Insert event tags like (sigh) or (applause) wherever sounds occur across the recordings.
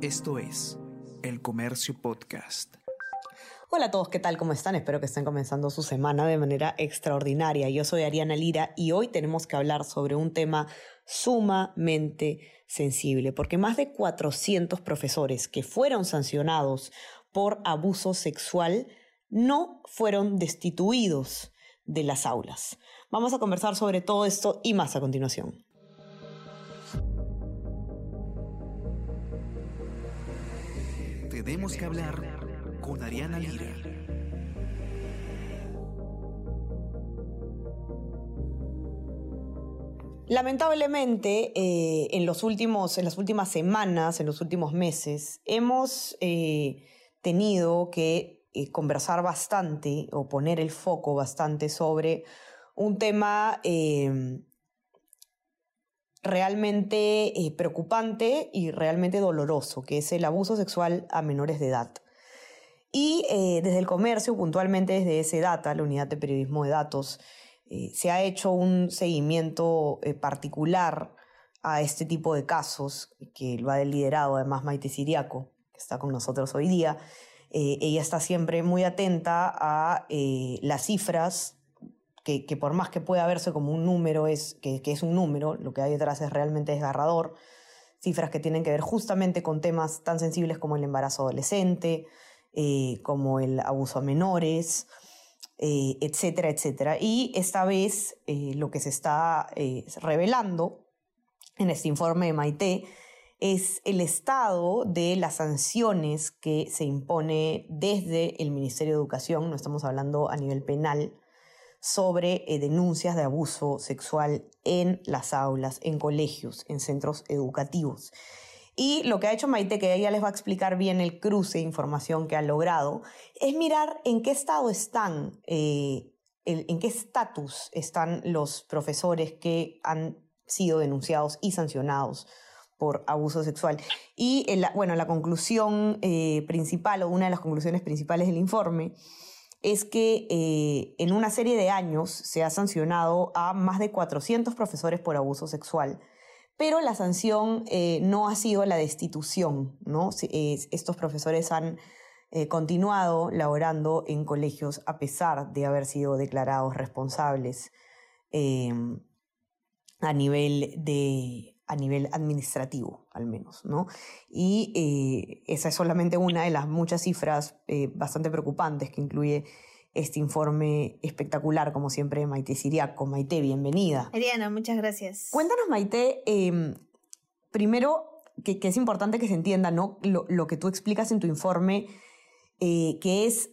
Esto es El Comercio Podcast. Hola a todos, ¿qué tal? ¿Cómo están? Espero que estén comenzando su semana de manera extraordinaria. Yo soy Ariana Lira y hoy tenemos que hablar sobre un tema sumamente sensible, porque más de 400 profesores que fueron sancionados por abuso sexual no fueron destituidos de las aulas. Vamos a conversar sobre todo esto y más a continuación. Tenemos que hablar con Ariana Lira. Lamentablemente, eh, en, los últimos, en las últimas semanas, en los últimos meses, hemos eh, tenido que eh, conversar bastante o poner el foco bastante sobre un tema realmente preocupante y realmente doloroso, que es el abuso sexual a menores de edad. Y desde el comercio, puntualmente desde ese data, la unidad de periodismo de datos, eh, se ha hecho un seguimiento eh, particular a este tipo de casos, que lo ha liderado además Maite Siriaco, que está con nosotros hoy día. Eh, ella está siempre muy atenta a las cifras, que, por más que pueda verse como un número, es, que, es un número, lo que hay detrás es realmente desgarrador. Cifras que tienen que ver justamente con temas tan sensibles como el embarazo adolescente, como el abuso a menores, eh, etcétera, etcétera. Y esta vez eh, lo que se está eh, revelando en este informe de Maite es el estado de las sanciones que se impone desde el Ministerio de Educación, no estamos hablando a nivel penal, sobre denuncias de abuso sexual en las aulas, en colegios, en centros educativos. Y lo que ha hecho Maite, que ella les va a explicar bien el cruce de información que ha logrado, es mirar en qué estado están, eh, en qué estatus están los profesores que han sido denunciados y sancionados por abuso sexual. Y bueno, la conclusión eh, principal o una de las conclusiones principales del informe es que eh, en una serie de años se ha sancionado a más de 400 profesores por abuso sexual pero la sanción eh, no ha sido la destitución, ¿no? estos profesores han eh, continuado laborando en colegios a pesar de haber sido declarados responsables em, a nivel de a nivel administrativo, al menos, ¿no? Y eh, esa es solamente una de las muchas cifras bastante preocupantes que incluye este informe espectacular, como siempre, de Maite Siriaco. Maite, bienvenida. Ariana, muchas gracias. Cuéntanos, Maite, em, primero, que, es importante que se entienda ¿no? lo, que tú explicas en tu informe, eh, que es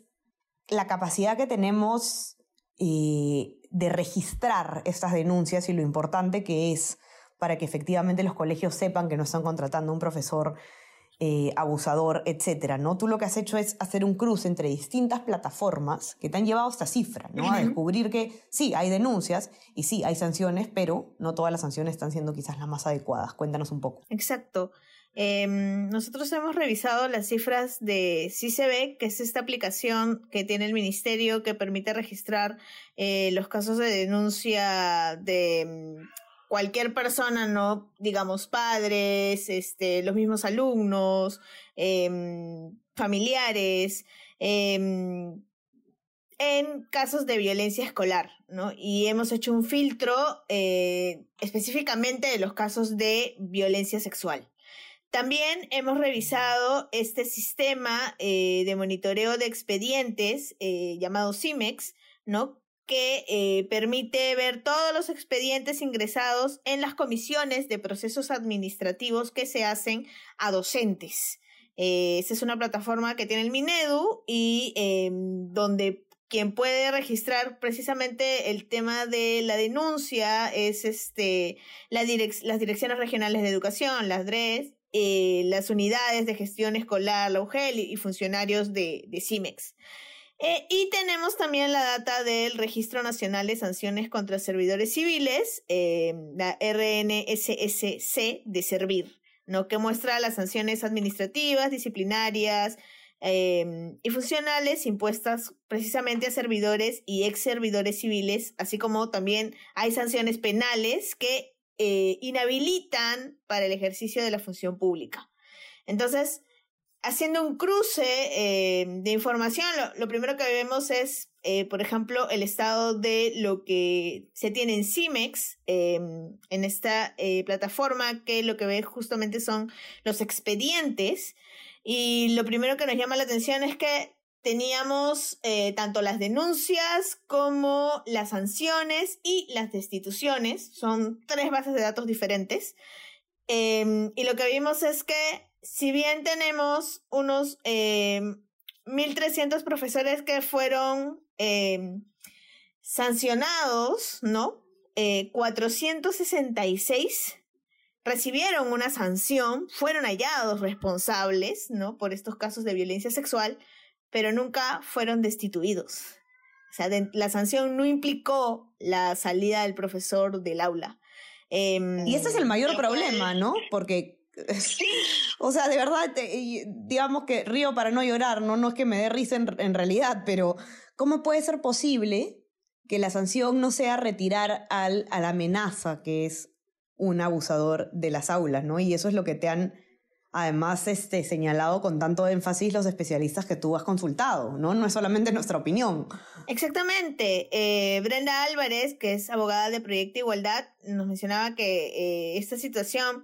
la capacidad que tenemos eh, de registrar estas denuncias y lo importante que es para que efectivamente los colegios sepan que no están contratando a un profesor eh, abusador, etcétera, ¿no? Tú lo que has hecho es hacer un cruce entre distintas plataformas que te han llevado a esta cifra, ¿no? A descubrir que sí, hay denuncias y sí, hay sanciones, pero no todas las sanciones están siendo quizás las más adecuadas. Cuéntanos un poco. Exacto. Em, nosotros hemos revisado las cifras de CICB, que es esta aplicación que tiene el ministerio que permite registrar eh, los casos de denuncia de cualquier persona, ¿no? Digamos, padres, este, los mismos alumnos, em, familiares, em, en casos de violencia escolar, ¿no? Y hemos hecho un filtro eh, específicamente de los casos de violencia sexual. También hemos revisado este sistema eh, de monitoreo de expedientes eh, llamado CIMEX, ¿no? Que eh, permite ver todos los expedientes ingresados en las comisiones de procesos administrativos que se hacen a docentes. Eh, esa es una plataforma que tiene el Minedu y em, donde quien puede registrar precisamente el tema de la denuncia es este, las direcciones regionales de educación, las DRES, eh, las unidades de gestión escolar, la UGEL y, funcionarios de CIMEX. Eh, y tenemos también la data del Registro Nacional de Sanciones contra Servidores Civiles, eh, la RNSSC de Servir, ¿no? que muestra las sanciones administrativas, disciplinarias em, y funcionales impuestas precisamente a servidores y ex servidores civiles, así como también hay sanciones penales que eh, inhabilitan para el ejercicio de la función pública. Entonces, haciendo un cruce eh, de información, lo, primero que vemos es, eh, por ejemplo, el estado de lo que se tiene en CIMEX, em, en esta eh, plataforma, que lo que ve justamente son los expedientes. Y lo primero que nos llama la atención es que teníamos tanto las denuncias como las sanciones y las destituciones. Son tres bases de datos diferentes. Em, y lo que vimos es que si bien tenemos unos 1.300 eh, profesores que fueron eh, sancionados, ¿no? 466 eh, recibieron una sanción, fueron hallados responsables, ¿no? Por estos casos de violencia sexual, pero nunca fueron destituidos. O sea, la sanción no implicó la salida del profesor del aula. Em, y ese es el mayor problema, ¿no? Porque (laughs) o sea, de verdad, digamos que río para no llorar, ¿no? No es que me dé risa en, realidad, pero ¿cómo puede ser posible que la sanción no sea retirar al, a la amenaza que es un abusador de las aulas, ¿no? Y eso es lo que te han además este, señalado con tanto énfasis los especialistas que tú has consultado, ¿no? No es solamente nuestra opinión. Exactamente. Eh, Brenda Álvarez, que es abogada de Proyecto Igualdad, nos mencionaba que eh, esta situación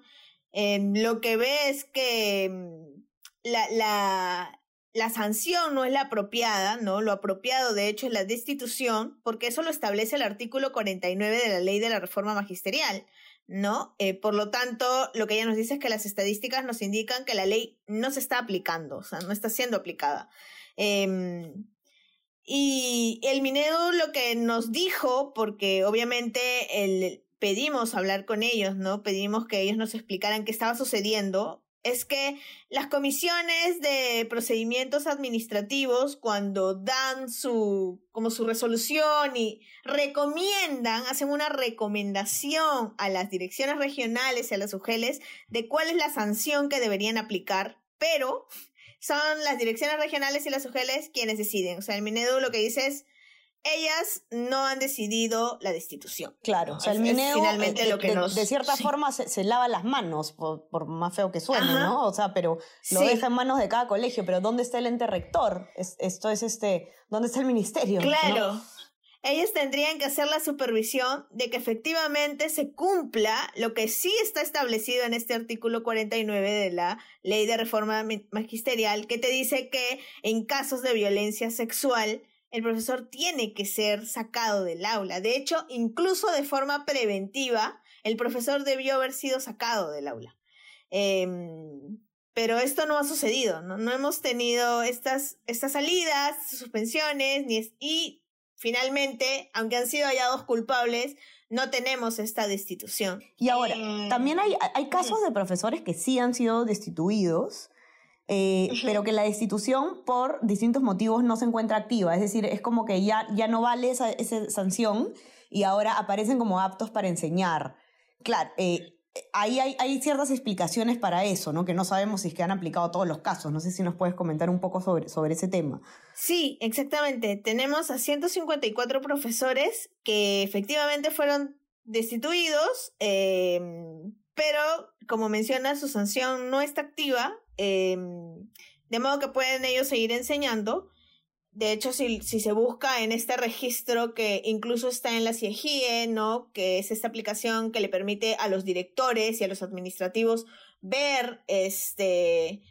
Em, lo que ve es que mm, la, la, la sanción no es la apropiada, ¿no? Lo apropiado, de hecho, es la destitución, porque eso lo establece el artículo 49 de la ley de la reforma magisterial, ¿no? Eh, por lo tanto, lo que ella nos dice es que las estadísticas nos indican que la ley no se está aplicando, o sea, no está siendo aplicada. Em, y el Minedo lo que nos dijo, porque obviamente el, pedimos hablar con ellos, ¿no? Pedimos que ellos nos explicaran qué estaba sucediendo, es que las comisiones de procedimientos administrativos, cuando dan su, como su resolución y recomiendan, hacen una recomendación a las direcciones regionales y a las UGELES de cuál es la sanción que deberían aplicar, pero son las direcciones regionales y las UGELES quienes deciden. O sea, el Minedu lo que dice es, ellas no han decidido la destitución. Claro, o sea, el Mineo finalmente lo que de, cierta forma se, lava las manos, por, más feo que suene, ¿no? O sea, pero lo deja en manos de cada colegio, pero ¿dónde está el ente rector? esto es este, ¿dónde está el ministerio? Claro. Ellos tendrían que hacer la supervisión de que efectivamente se cumpla lo que sí está establecido en este artículo 49 de la Ley de Reforma Magisterial, que te dice que en casos de violencia sexual, el profesor tiene que ser sacado del aula. De hecho, incluso de forma preventiva, el profesor debió haber sido sacado del aula. Em, pero esto no ha sucedido, ¿no? no hemos tenido estas, estas salidas, suspensiones, ni y finalmente, aunque han sido hallados culpables, no tenemos esta destitución. Y ahora, em, también hay, hay casos de profesores que sí han sido destituidos eh, pero que la destitución por distintos motivos no se encuentra activa. Es decir, es como que ya, ya no vale esa, esa sanción y ahora aparecen como aptos para enseñar. Claro, eh, ahí hay, hay, ciertas explicaciones para eso, ¿no? Que no sabemos si es que han aplicado todos los casos. No sé si nos puedes comentar un poco sobre, sobre ese tema. Sí, exactamente. Tenemos a 154 profesores que efectivamente fueron destituidos, em, pero como menciona, su sanción no está activa Em, de modo que pueden ellos seguir enseñando. De hecho, si, si, se busca en este registro que incluso está en la CIEGIE, ¿no? Que es esta aplicación que le permite a los directores y a los administrativos ver este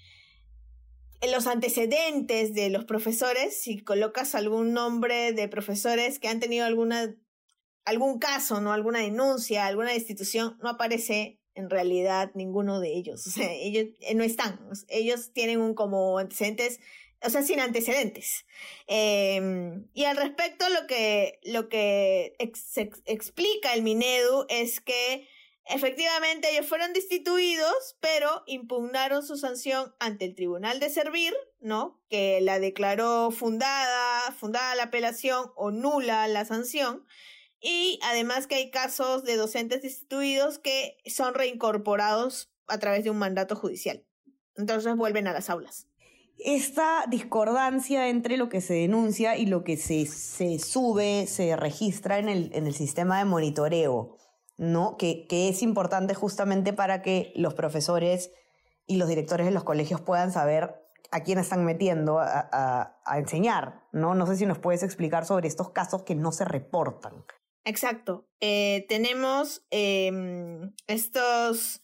los antecedentes de los profesores, si colocas algún nombre de profesores que han tenido alguna algún caso, ¿no? alguna denuncia, alguna destitución, no aparece en realidad ninguno de ellos. (laughs) O sea, ellos eh, no están. Ellos tienen un como antecedentes, o sea, sin antecedentes. Em, y al respecto, lo que, lo que explica el Minedu es que efectivamente ellos fueron destituidos, pero impugnaron su sanción ante el Tribunal de Servir, ¿no? Que la declaró fundada, fundada la apelación o nula la sanción. Y además que hay casos de docentes destituidos que son reincorporados a través de un mandato judicial. Entonces vuelven a las aulas. Esta discordancia entre lo que se denuncia y lo que se, se sube, se registra en el, en el sistema de monitoreo, ¿no? Que, que es importante justamente para que los profesores y los directores de los colegios puedan saber a quién están metiendo a, enseñar, ¿no? No sé si nos puedes explicar sobre estos casos que no se reportan. Exacto. Eh, tenemos em, estos,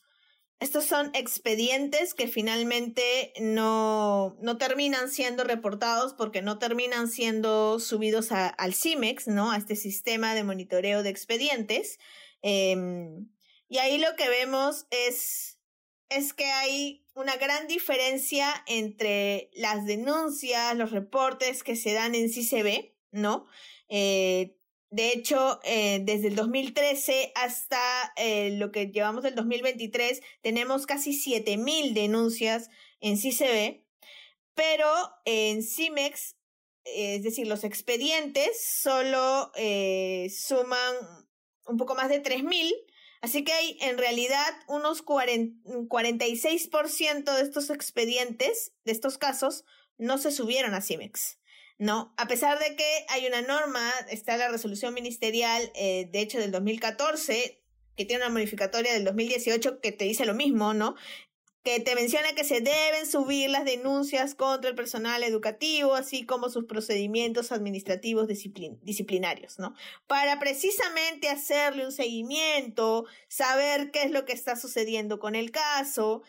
estos son expedientes que finalmente no, no, terminan siendo reportados porque no terminan siendo subidos al CIMEX, ¿no? A este sistema de monitoreo de expedientes. Em, y ahí lo que vemos es es que hay una gran diferencia entre las denuncias, los reportes que se dan en CICB, ¿no? Eh, de hecho, eh, desde el 2013 hasta eh, lo que llevamos del 2023, tenemos casi 7.000 denuncias en CICB, pero en CIMEX, es decir, los expedientes solo suman un poco más de 3.000 Así que hay en realidad unos 46% de estos expedientes, de estos casos, no se subieron a CIMEX. ¿No? A pesar de que hay una norma, está la resolución ministerial, eh, de hecho del 2014, que tiene una modificatoria del 2018 que te dice lo mismo, ¿no? que te menciona que se deben subir las denuncias contra el personal educativo, así como sus procedimientos administrativos disciplinarios, ¿no? Para precisamente hacerle un seguimiento, saber qué es lo que está sucediendo con el caso.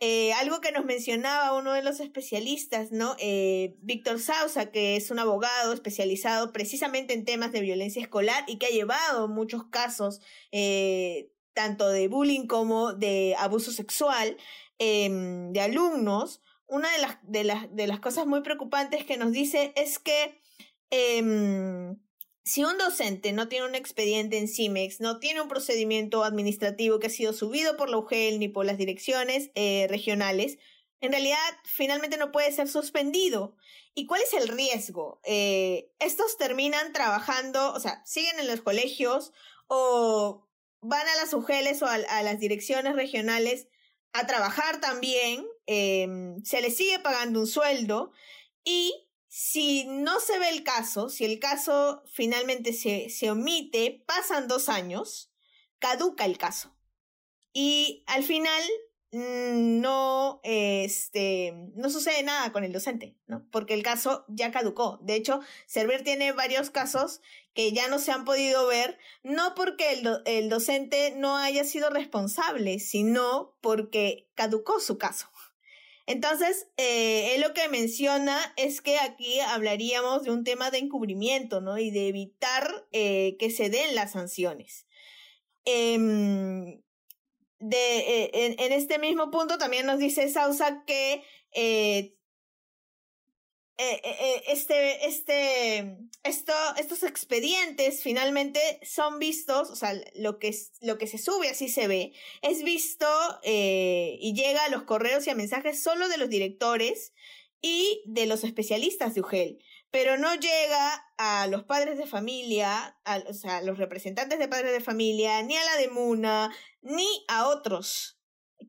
Eh, algo que nos mencionaba uno de los especialistas, ¿no? Eh, Víctor Sausa, que es un abogado especializado precisamente en temas de violencia escolar y que ha llevado muchos casos eh, tanto de bullying como de abuso sexual, Em, de alumnos, una de las, de, las, de las cosas muy preocupantes que nos dice es que em, si un docente no tiene un expediente en CIMEX, no tiene un procedimiento administrativo que ha sido subido por la UGEL ni por las direcciones eh, regionales, en realidad finalmente no puede ser suspendido. ¿Y cuál es el riesgo? Eh, estos terminan trabajando, o sea, siguen en los colegios o van a las UGELes o a las direcciones regionales a trabajar también, em, se le sigue pagando un sueldo y si no se ve el caso, si el caso finalmente se, se omite, pasan dos años, caduca el caso. Y al final mm, no, este, no sucede nada con el docente, ¿no? Porque el caso ya caducó. De hecho, Servir tiene varios casos que ya no se han podido ver, no porque el, docente no haya sido responsable, sino porque caducó su caso. Entonces, eh, él lo que menciona es que aquí hablaríamos de un tema de encubrimiento, ¿no? Y de evitar eh, que se den las sanciones. Em, de, eh, en, este mismo punto también nos dice Sausa que eh, eh, eh, este, este, esto, estos expedientes finalmente son vistos, o sea, lo que, lo que se sube así se ve, es visto y llega a los correos y a mensajes solo de los directores y de los especialistas de UGEL, pero no llega a los padres de familia, o sea, a los representantes de padres de familia, ni a la de Muna, ni a otros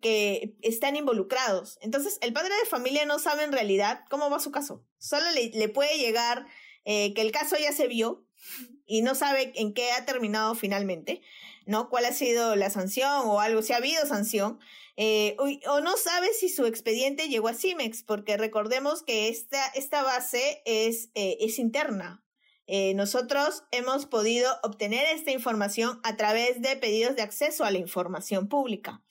que están involucrados. Entonces, el padre de familia no sabe en realidad cómo va su caso. Solo le, puede llegar eh, que el caso ya se vio y no sabe en qué ha terminado finalmente, ¿no? ¿Cuál ha sido la sanción o algo, si ha habido sanción? Eh, o, no sabe si su expediente llegó a CIMEX, porque recordemos que esta, esta base es, eh, es interna. nosotros hemos podido obtener esta información a través de pedidos de acceso a la información pública.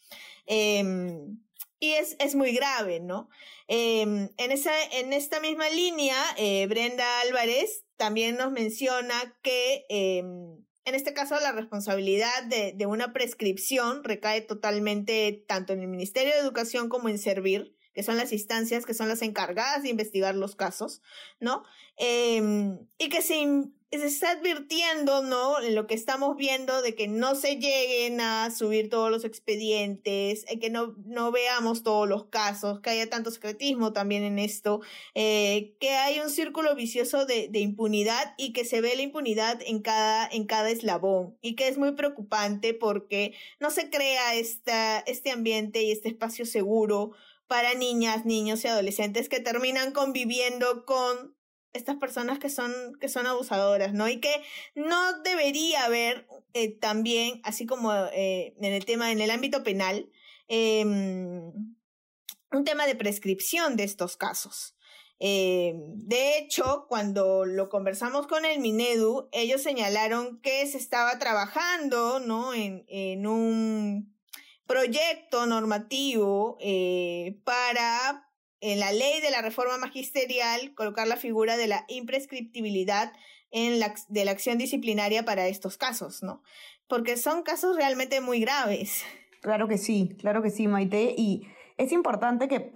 Em, y es, es, muy grave, ¿no? Em, en, esa, en esta misma línea, eh, Brenda Álvarez también nos menciona que em, en este caso la responsabilidad de, de, una prescripción recae totalmente tanto en el Ministerio de Educación como en Servir, que son las instancias que son las encargadas de investigar los casos, ¿no? y que se se está advirtiendo, ¿no? Lo que estamos viendo de que no se lleguen a subir todos los expedientes, eh, que no, no veamos todos los casos, que haya tanto secretismo también en esto, eh, que hay un círculo vicioso de, de, impunidad y que se ve la impunidad en cada, en cada eslabón y que es muy preocupante porque no se crea esta, este ambiente y este espacio seguro para niñas, niños y adolescentes que terminan conviviendo con estas personas que son, que son abusadoras, ¿no? Y que no debería haber eh, también, así como eh, en el tema, en el ámbito penal, em, un tema de prescripción de estos casos. Eh, de hecho, cuando lo conversamos con el Minedu, ellos señalaron que se estaba trabajando ¿no? en, en un proyecto normativo para, en la ley de la reforma magisterial, colocar la figura de la imprescriptibilidad en la, de la acción disciplinaria para estos casos, ¿no? Porque son casos realmente muy graves. Claro que sí, claro que sí, Maite. Y es importante que,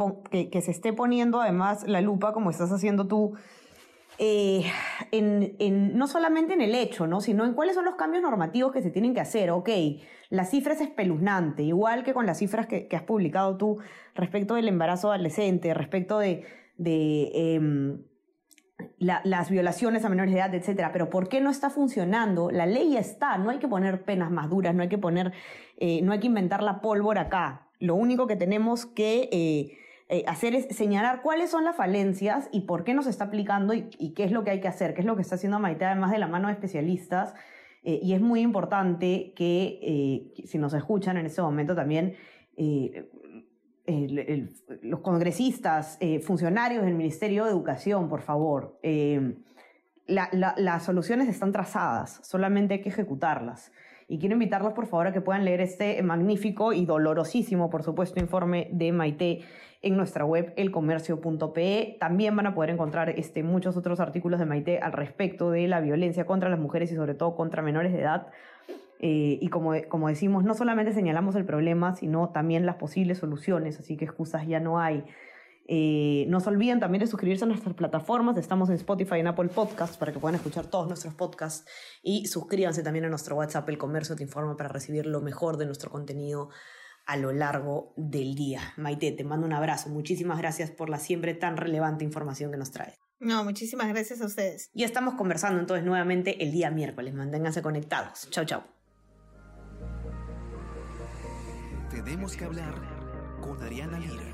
que, se esté poniendo además la lupa, como estás haciendo tú, eh, no solamente en el hecho, ¿no? sino en cuáles son los cambios normativos que se tienen que hacer. Ok, la cifra es espeluznante, igual que con las cifras que, has publicado tú respecto del embarazo adolescente, respecto de, em, las violaciones a menores de edad, etcétera. Pero ¿por qué no está funcionando? La ley está, no hay que poner penas más duras, no hay que poner, eh, no hay que inventar la pólvora acá. Lo único que tenemos que eh, eh, hacer es señalar cuáles son las falencias y por qué nos está aplicando y, qué es lo que hay que hacer, qué es lo que está haciendo Maite, además de la mano de especialistas. Eh, y es muy importante que, si nos escuchan en este momento también, los congresistas, funcionarios del Ministerio de Educación, por favor, las soluciones están trazadas, solamente hay que ejecutarlas. Y quiero invitarlos, por favor, a que puedan leer este magnífico y dolorosísimo, por supuesto, informe de Maite en nuestra web elcomercio.pe. También van a poder encontrar este, muchos otros artículos de Maite al respecto de la violencia contra las mujeres y sobre todo contra menores de edad. Eh, y como, como decimos, no solamente señalamos el problema, sino también las posibles soluciones, así que excusas ya no hay. Eh, no se olviden también de suscribirse a nuestras plataformas. Estamos en Spotify y en Apple Podcasts para que puedan escuchar todos nuestros podcasts. Y suscríbanse también a nuestro WhatsApp, El Comercio Te Informa, para recibir lo mejor de nuestro contenido a lo largo del día. Maite, te mando un abrazo. Muchísimas gracias por la siempre tan relevante información que nos traes. No, muchísimas gracias a ustedes. Y estamos conversando entonces nuevamente el día miércoles. Manténganse conectados. Chau, chau. Tenemos que hablar con Ariana Lira.